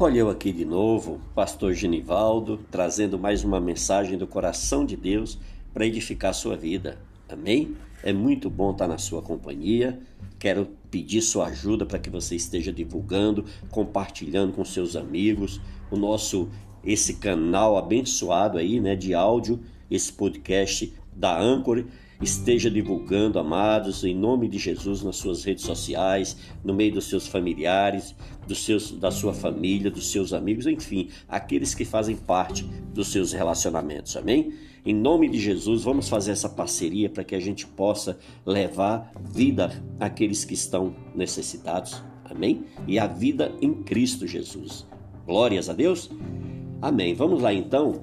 Olha eu aqui de novo, Pastor Genivaldo, trazendo mais uma mensagem do coração de Deus para edificar a sua vida. Amém? É muito bom estar na sua companhia. Quero pedir sua ajuda para que você esteja divulgando, compartilhando com seus amigos o nosso esse canal abençoado aí, né, de áudio, esse podcast da Anchor esteja divulgando, amados, em nome de Jesus, nas suas redes sociais, no meio dos seus familiares, dos seus, da sua família, dos seus amigos, enfim, aqueles que fazem parte dos seus relacionamentos, amém? Em nome de Jesus, vamos fazer essa parceria para que a gente possa levar vida àqueles que estão necessitados, amém? E a vida em Cristo Jesus. Glórias a Deus. Amém. Vamos lá então.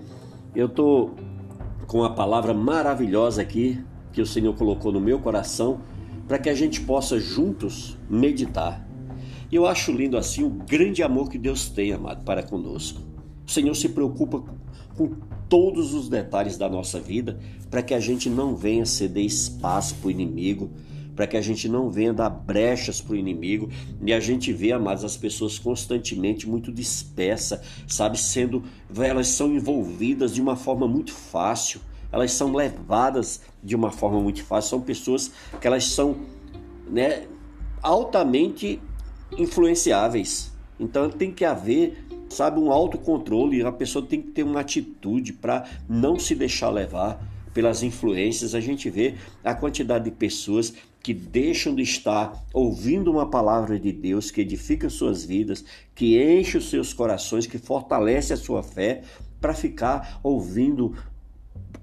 Eu estou com a palavra maravilhosa aqui que o Senhor colocou no meu coração para que a gente possa juntos meditar. E eu acho lindo assim o grande amor que Deus tem, amado, para conosco. O Senhor se preocupa com todos os detalhes da nossa vida para que a gente não venha ceder espaço para o inimigo, para que a gente não venha dar brechas para o inimigo e a gente vê, amados, as pessoas constantemente muito dispersas, sabe, sendo, elas são envolvidas de uma forma muito fácil elas são levadas de uma forma muito fácil. São pessoas que elas são né, altamente influenciáveis. Então tem que haver, sabe, um autocontrole. A pessoa tem que ter uma atitude para não se deixar levar pelas influências. A gente vê a quantidade de pessoas que deixam de estar ouvindo uma palavra de Deus que edifica suas vidas, que enche os seus corações, que fortalece a sua fé, para ficar ouvindo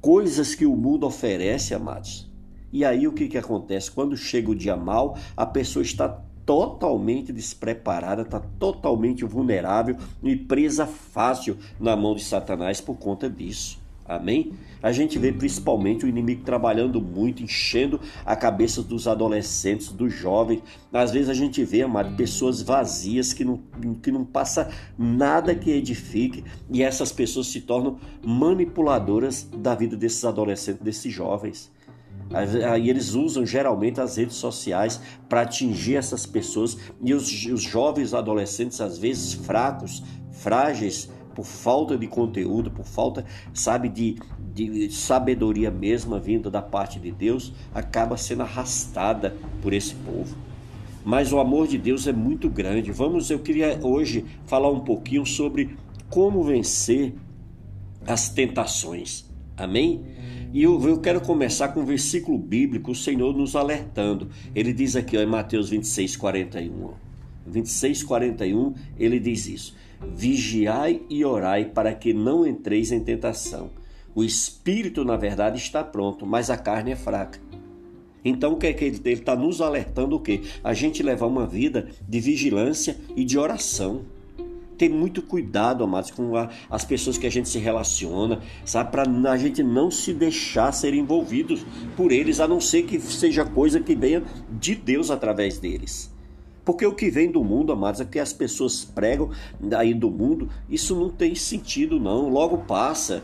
coisas que o mundo oferece, amados. E aí o que, que acontece? Quando chega o dia mal, a pessoa está totalmente despreparada, está totalmente vulnerável e presa fácil na mão de Satanás por conta disso. Amém? A gente vê principalmente o inimigo trabalhando muito, enchendo a cabeça dos adolescentes, dos jovens. Às vezes a gente vê, amado, pessoas vazias que não, que não passa nada que edifique e essas pessoas se tornam manipuladoras da vida desses adolescentes, desses jovens. Aí eles usam geralmente as redes sociais para atingir essas pessoas e os, os jovens adolescentes, às vezes fracos, frágeis, por falta de conteúdo, por falta, sabe, de, de sabedoria mesma vinda da parte de Deus, acaba sendo arrastada por esse povo. Mas o amor de Deus é muito grande. Vamos, eu queria hoje falar um pouquinho sobre como vencer as tentações. Amém? E eu, eu, quero começar com um versículo bíblico, o Senhor nos alertando. Ele diz aqui ó, em Mateus 26, 41. 26, 41, ele diz isso. Vigiai e orai para que não entreis em tentação. O espírito, na verdade, está pronto, mas a carne é fraca. Então, o que é que ele está nos alertando? O que? A gente levar uma vida de vigilância e de oração. Ter muito cuidado, amados, com a, as pessoas que a gente se relaciona, sabe? Para a gente não se deixar ser envolvidos por eles, a não ser que seja coisa que venha de Deus através deles. Porque o que vem do mundo, amados, é que as pessoas pregam aí do mundo, isso não tem sentido, não. Logo passa.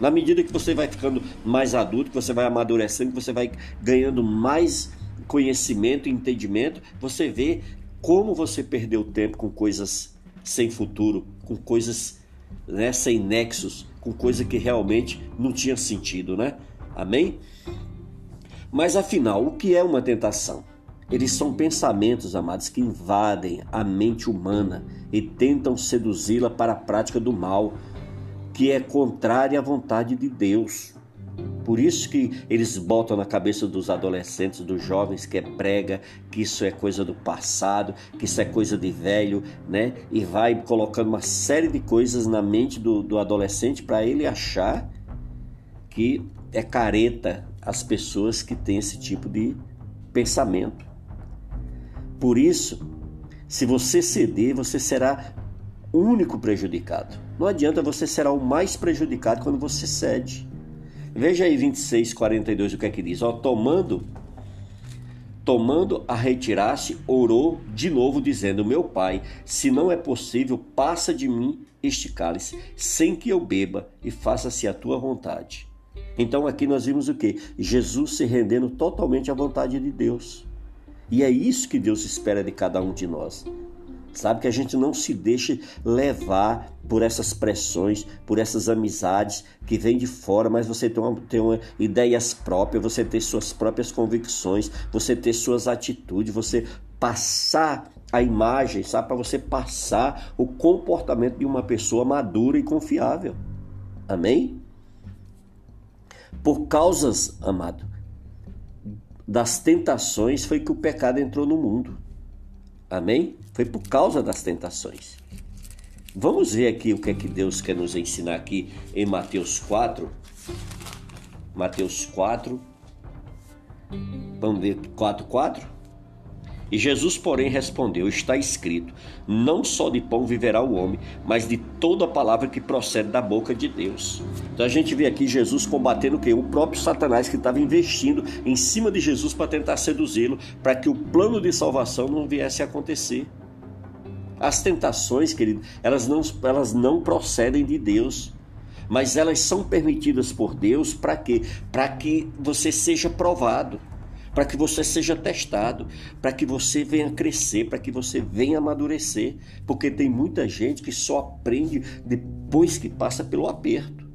Na medida que você vai ficando mais adulto, que você vai amadurecendo, que você vai ganhando mais conhecimento e entendimento, você vê como você perdeu tempo com coisas sem futuro, com coisas né, sem nexos, com coisa que realmente não tinha sentido, né? Amém? Mas afinal, o que é uma tentação? Eles são pensamentos, amados, que invadem a mente humana e tentam seduzi-la para a prática do mal, que é contrária à vontade de Deus. Por isso que eles botam na cabeça dos adolescentes, dos jovens, que é prega, que isso é coisa do passado, que isso é coisa de velho, né? E vai colocando uma série de coisas na mente do, do adolescente para ele achar que é careta as pessoas que têm esse tipo de pensamento. Por isso, se você ceder, você será único prejudicado. Não adianta, você será o mais prejudicado quando você cede. Veja aí 26, 42, o que é que diz? Ó, tomando, tomando a retirar-se, orou de novo, dizendo: Meu pai, se não é possível, passa de mim este cálice, sem que eu beba, e faça-se a tua vontade. Então aqui nós vimos o que? Jesus se rendendo totalmente à vontade de Deus. E é isso que Deus espera de cada um de nós. Sabe que a gente não se deixe levar por essas pressões, por essas amizades que vêm de fora, mas você tem, uma, tem uma ideias próprias, você ter suas próprias convicções, você ter suas atitudes, você passar a imagem, sabe? Para você passar o comportamento de uma pessoa madura e confiável. Amém? Por causas, amado, das tentações foi que o pecado entrou no mundo. Amém? Foi por causa das tentações. Vamos ver aqui o que é que Deus quer nos ensinar aqui em Mateus 4. Mateus 4. Vamos ver 4, 4. E Jesus, porém, respondeu: Está escrito: Não só de pão viverá o homem, mas de toda palavra que procede da boca de Deus. Então a gente vê aqui Jesus combatendo o que? O próprio Satanás que estava investindo em cima de Jesus para tentar seduzi-lo, para que o plano de salvação não viesse a acontecer. As tentações, querido, elas não, elas não procedem de Deus mas elas são permitidas por Deus para quê? Para que você seja provado para que você seja testado, para que você venha crescer, para que você venha amadurecer, porque tem muita gente que só aprende depois que passa pelo aperto.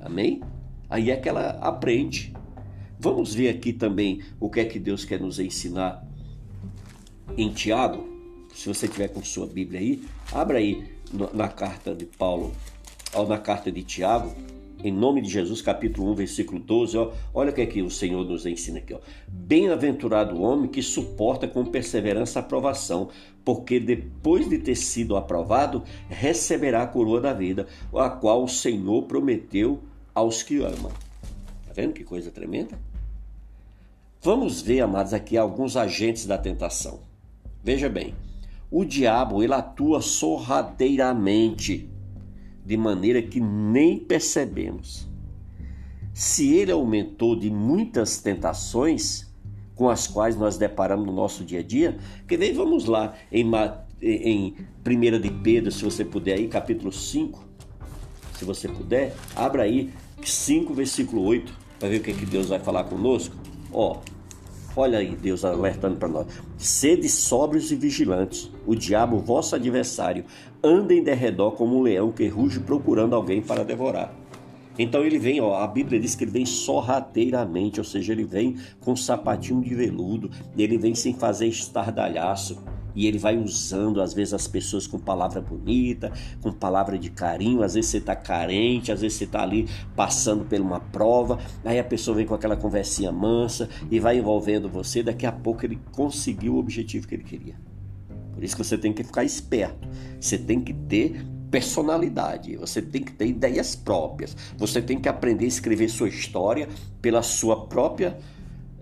Amém? Aí é que ela aprende. Vamos ver aqui também o que é que Deus quer nos ensinar em Tiago. Se você tiver com sua Bíblia aí, abra aí na carta de Paulo, ou na carta de Tiago, em nome de Jesus, capítulo 1, versículo 12, ó, olha o que, é que o Senhor nos ensina aqui. Bem-aventurado o homem que suporta com perseverança a aprovação, porque depois de ter sido aprovado, receberá a coroa da vida, a qual o Senhor prometeu aos que amam. Está vendo que coisa tremenda? Vamos ver, amados, aqui alguns agentes da tentação. Veja bem, o diabo ele atua sorrateiramente de maneira que nem percebemos. Se ele aumentou de muitas tentações com as quais nós deparamos no nosso dia a dia, que nem vamos lá em, em 1 de Pedro, se você puder aí, capítulo 5, se você puder, abra aí 5, versículo 8, para ver o que, é que Deus vai falar conosco. Ó, Olha aí Deus alertando para nós. Sede sóbrios e vigilantes. O diabo, vosso adversário, anda em derredor como um leão que ruge procurando alguém para devorar. Então ele vem, ó, a Bíblia diz que ele vem sorrateiramente, ou seja, ele vem com um sapatinho de veludo, ele vem sem fazer estardalhaço e ele vai usando às vezes as pessoas com palavra bonita, com palavra de carinho, às vezes você está carente, às vezes você está ali passando por uma prova, aí a pessoa vem com aquela conversinha mansa e vai envolvendo você, daqui a pouco ele conseguiu o objetivo que ele queria. Por isso que você tem que ficar esperto, você tem que ter personalidade, você tem que ter ideias próprias, você tem que aprender a escrever sua história pela sua própria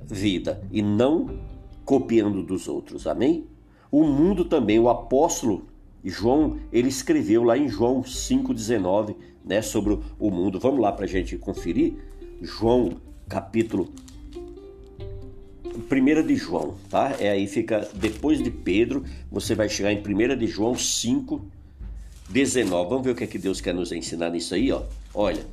vida e não copiando dos outros, amém? O mundo também, o apóstolo João, ele escreveu lá em João 5,19, né, sobre o mundo. Vamos lá para a gente conferir? João, capítulo 1 de João, tá? É aí fica depois de Pedro, você vai chegar em 1 de João 5, 19. Vamos ver o que é que Deus quer nos ensinar nisso aí, ó. Olha,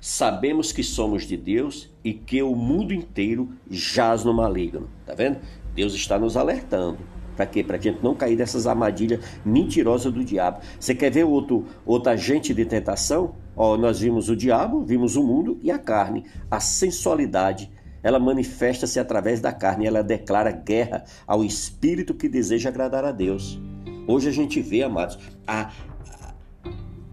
sabemos que somos de Deus e que o mundo inteiro jaz no maligno. Tá vendo? Deus está nos alertando. Para quê? Para a gente não cair dessas armadilhas mentirosas do diabo. Você quer ver outro, outro agente de tentação? Ó, nós vimos o diabo, vimos o mundo e a carne. A sensualidade, ela manifesta-se através da carne. Ela declara guerra ao espírito que deseja agradar a Deus. Hoje a gente vê, amados, a,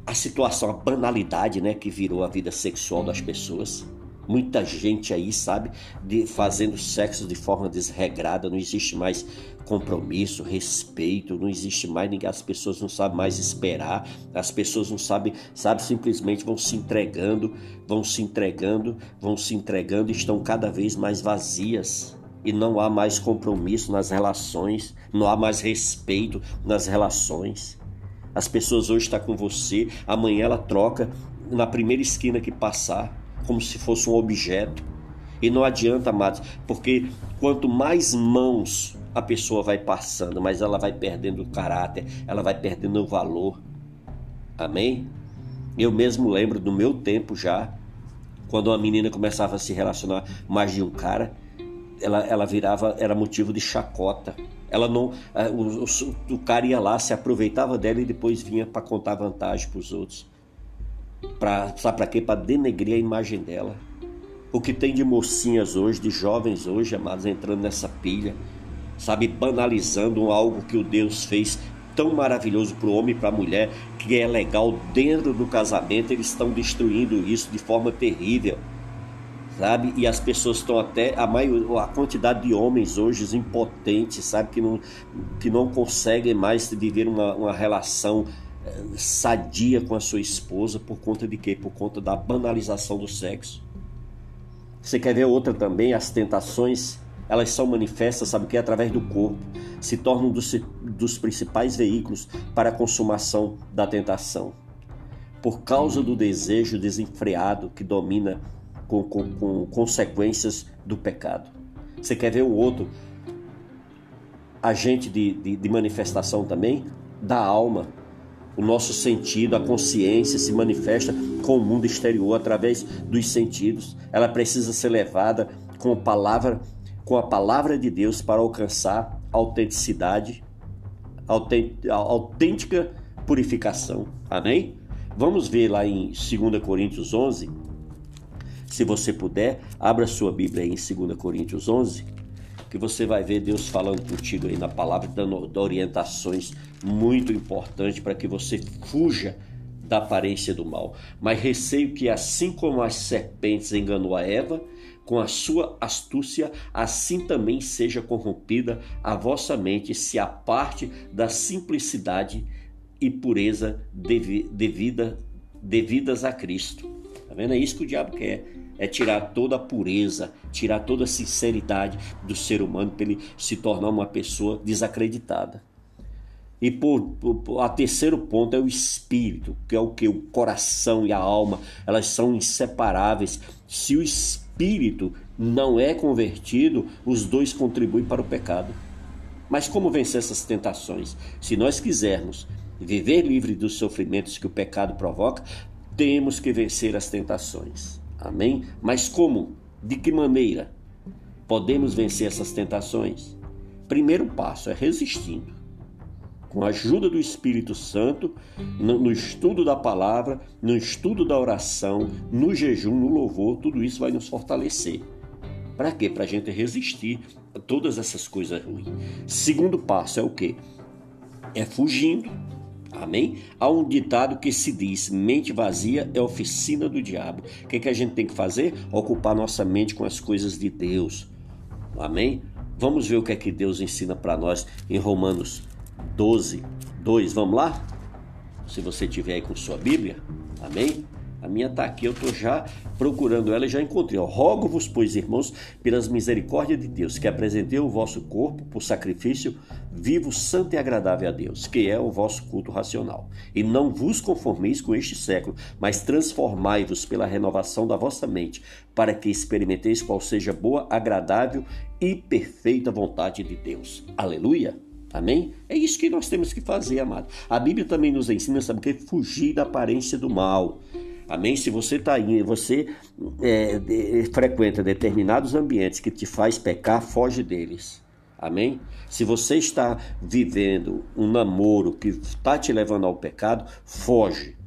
a situação, a banalidade né, que virou a vida sexual das pessoas. Muita gente aí, sabe, de, fazendo sexo de forma desregrada, não existe mais compromisso, respeito, não existe mais ninguém, as pessoas não sabem mais esperar, as pessoas não sabem, sabe, simplesmente vão se entregando, vão se entregando, vão se entregando e estão cada vez mais vazias. E não há mais compromisso nas relações, não há mais respeito nas relações. As pessoas hoje estão com você, amanhã ela troca na primeira esquina que passar como se fosse um objeto. E não adianta, amados, porque quanto mais mãos a pessoa vai passando, mais ela vai perdendo o caráter, ela vai perdendo o valor. Amém? Eu mesmo lembro do meu tempo já, quando uma menina começava a se relacionar mais de um cara, ela, ela virava, era motivo de chacota. Ela não, é, o, o, o cara ia lá, se aproveitava dela e depois vinha para contar vantagem para os outros. Pra, sabe para quê? Para denegrir a imagem dela. O que tem de mocinhas hoje, de jovens hoje, amados, entrando nessa pilha, sabe, banalizando algo que o Deus fez tão maravilhoso para o homem e para a mulher, que é legal dentro do casamento, eles estão destruindo isso de forma terrível. Sabe? E as pessoas estão até a maior a quantidade de homens hoje impotentes, sabe que não que não conseguem mais viver uma, uma relação sadia com a sua esposa por conta de quê? Por conta da banalização do sexo. Você quer ver outra também? As tentações, elas são manifestas, sabe o que? Através do corpo. Se tornam dos, dos principais veículos para a consumação da tentação. Por causa do desejo desenfreado que domina com, com, com consequências do pecado. Você quer ver um outro agente de, de, de manifestação também? Da alma, o nosso sentido, a consciência se manifesta com o mundo exterior através dos sentidos. Ela precisa ser levada com a palavra, com a palavra de Deus para alcançar autenticidade, autêntica purificação. Amém? Vamos ver lá em 2 Coríntios 11. Se você puder, abra sua Bíblia em 2 Coríntios 11 que você vai ver Deus falando contigo aí na palavra, dando orientações muito importantes para que você fuja da aparência do mal. Mas receio que, assim como as serpentes enganou a Eva, com a sua astúcia, assim também seja corrompida a vossa mente, se a parte da simplicidade e pureza devida, devidas a Cristo. Tá vendo? É isso que o diabo quer é tirar toda a pureza, tirar toda a sinceridade do ser humano para ele se tornar uma pessoa desacreditada. E por, por, a terceiro ponto é o espírito, que é o que o coração e a alma, elas são inseparáveis. Se o espírito não é convertido, os dois contribuem para o pecado. Mas como vencer essas tentações? Se nós quisermos viver livre dos sofrimentos que o pecado provoca, temos que vencer as tentações. Amém? Mas como? De que maneira podemos vencer essas tentações? Primeiro passo é resistindo. Com a ajuda do Espírito Santo, no, estudo da palavra, no estudo da oração, no jejum, no louvor, tudo isso vai nos fortalecer. Para quê? Para a gente resistir a todas essas coisas ruins. Segundo passo é o quê? É fugindo Amém? Há um ditado que se diz: mente vazia é oficina do diabo. O que, é que a gente tem que fazer? Ocupar nossa mente com as coisas de Deus. Amém? Vamos ver o que é que Deus ensina para nós em Romanos 12, 2. Vamos lá? Se você tiver aí com sua Bíblia. Amém? A minha está aqui, eu estou já procurando ela e já encontrei. Rogo-vos, pois, irmãos, pelas misericórdias de Deus, que apresentei o vosso corpo por sacrifício vivo, santo e agradável a Deus, que é o vosso culto racional. E não vos conformeis com este século, mas transformai-vos pela renovação da vossa mente, para que experimenteis qual seja boa, agradável e perfeita vontade de Deus. Aleluia! Amém? É isso que nós temos que fazer, amado. A Bíblia também nos ensina, sabe o que? Fugir da aparência do mal. Amém? Se você está aí, você é, frequenta determinados ambientes que te faz pecar, foge deles. Amém? Se você está vivendo um namoro que está te levando ao pecado, foge.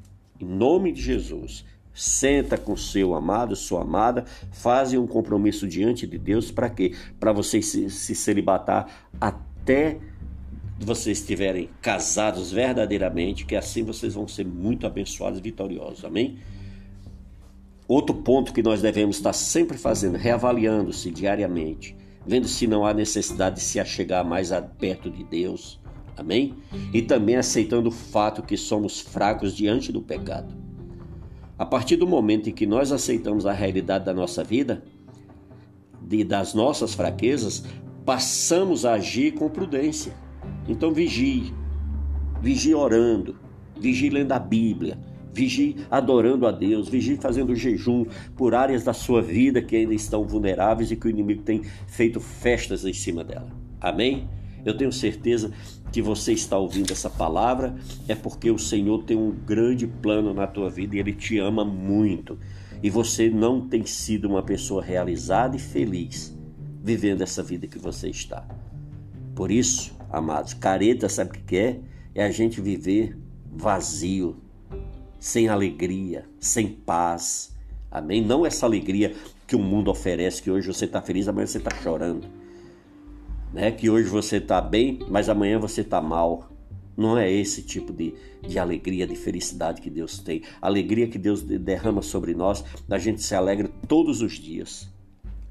Em nome de Jesus. Senta com seu amado, sua amada, fazem um compromisso diante de Deus para quê? Para vocês se, se celibatar até vocês estiverem casados verdadeiramente, que assim vocês vão ser muito abençoados e vitoriosos. Amém? Outro ponto que nós devemos estar sempre fazendo, reavaliando-se diariamente, vendo se não há necessidade de se achegar mais perto de Deus. Amém? E também aceitando o fato que somos fracos diante do pecado. A partir do momento em que nós aceitamos a realidade da nossa vida, e das nossas fraquezas, passamos a agir com prudência. Então vigie, vigie orando, vigie lendo a Bíblia, vigie adorando a Deus, vigie fazendo jejum por áreas da sua vida que ainda estão vulneráveis e que o inimigo tem feito festas em cima dela. Amém? Eu tenho certeza que você está ouvindo essa palavra é porque o Senhor tem um grande plano na tua vida e ele te ama muito. E você não tem sido uma pessoa realizada e feliz vivendo essa vida que você está. Por isso, amados, careta sabe o que é? É a gente viver vazio, sem alegria, sem paz. Amém? Não essa alegria que o mundo oferece, que hoje você está feliz, amanhã você está chorando. Né? Que hoje você está bem, mas amanhã você está mal. Não é esse tipo de, de alegria, de felicidade que Deus tem. A alegria que Deus derrama sobre nós, a gente se alegra todos os dias.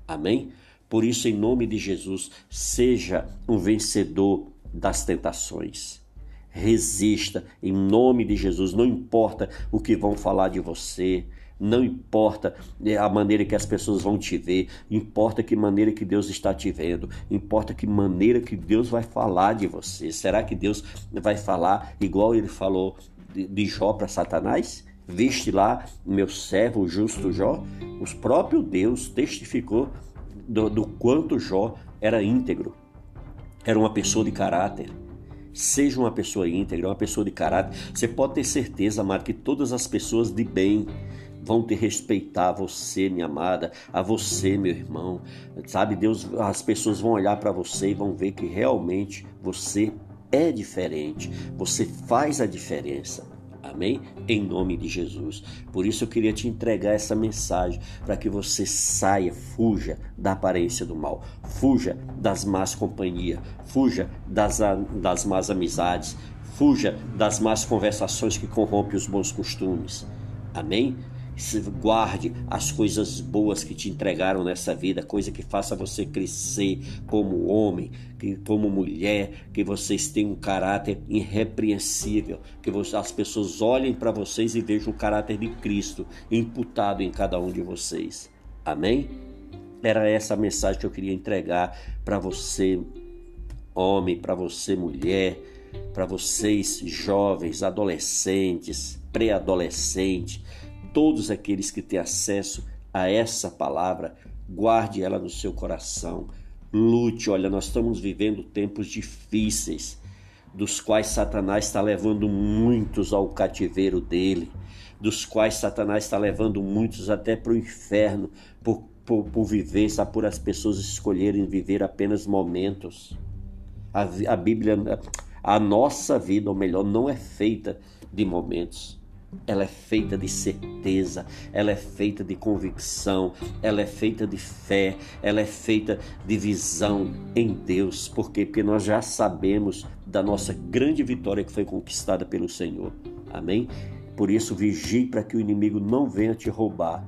Amém? Por isso, em nome de Jesus, seja um vencedor das tentações. Resista em nome de Jesus, não importa o que vão falar de você, não importa é, a maneira que as pessoas vão te ver, importa que maneira que Deus está te vendo, importa que maneira que Deus vai falar de você. Será que Deus vai falar igual ele falou de Jó para Satanás? Viste lá meu servo, justo Jó? O próprio Deus testificou do, do quanto Jó era íntegro, era uma pessoa de caráter. Seja uma pessoa íntegra, uma pessoa de caráter. Você pode ter certeza, amado, que todas as pessoas de bem vão te respeitar, a você, minha amada, a você, meu irmão. Sabe, Deus, as pessoas vão olhar para você e vão ver que realmente você é diferente. Você faz a diferença. Amém? Em nome de Jesus. Por isso eu queria te entregar essa mensagem para que você saia, fuja da aparência do mal, fuja das más companhias, fuja das, das más amizades, fuja das más conversações que corrompem os bons costumes. Amém? Guarde as coisas boas que te entregaram nessa vida, coisa que faça você crescer como homem, como mulher, que vocês tenham um caráter irrepreensível, que as pessoas olhem para vocês e vejam o caráter de Cristo imputado em cada um de vocês. Amém? Era essa a mensagem que eu queria entregar para você, homem, para você, mulher, para vocês, jovens, adolescentes, pré-adolescentes todos aqueles que têm acesso a essa palavra, guarde ela no seu coração. Lute, olha, nós estamos vivendo tempos difíceis, dos quais Satanás está levando muitos ao cativeiro dele, dos quais Satanás está levando muitos até para o inferno por, por, por viver, sabe, por as pessoas escolherem viver apenas momentos. A, a Bíblia, a nossa vida, ou melhor, não é feita de momentos ela é feita de certeza, ela é feita de convicção, ela é feita de fé, ela é feita de visão em Deus. Por quê? Porque nós já sabemos da nossa grande vitória que foi conquistada pelo Senhor. Amém? Por isso, vigie para que o inimigo não venha te roubar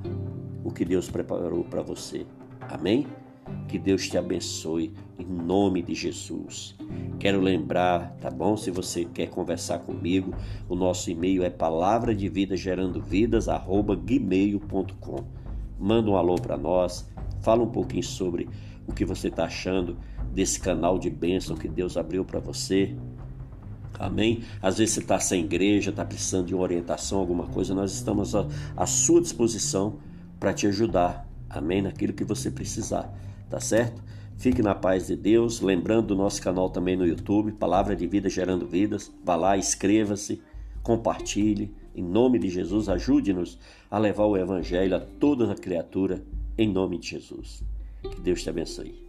o que Deus preparou para você. Amém? Que Deus te abençoe em nome de Jesus. Quero lembrar, tá bom? Se você quer conversar comigo, o nosso e-mail é palavra de vida gerando vidas. Manda um alô para nós, fala um pouquinho sobre o que você está achando desse canal de bênção que Deus abriu para você. Amém? Às vezes você está sem igreja, está precisando de uma orientação, alguma coisa, nós estamos à, à sua disposição para te ajudar. Amém? Naquilo que você precisar tá certo? Fique na paz de Deus. Lembrando do nosso canal também no YouTube, Palavra de Vida Gerando Vidas. Vá lá, inscreva-se, compartilhe. Em nome de Jesus, ajude-nos a levar o Evangelho a toda a criatura, em nome de Jesus. Que Deus te abençoe.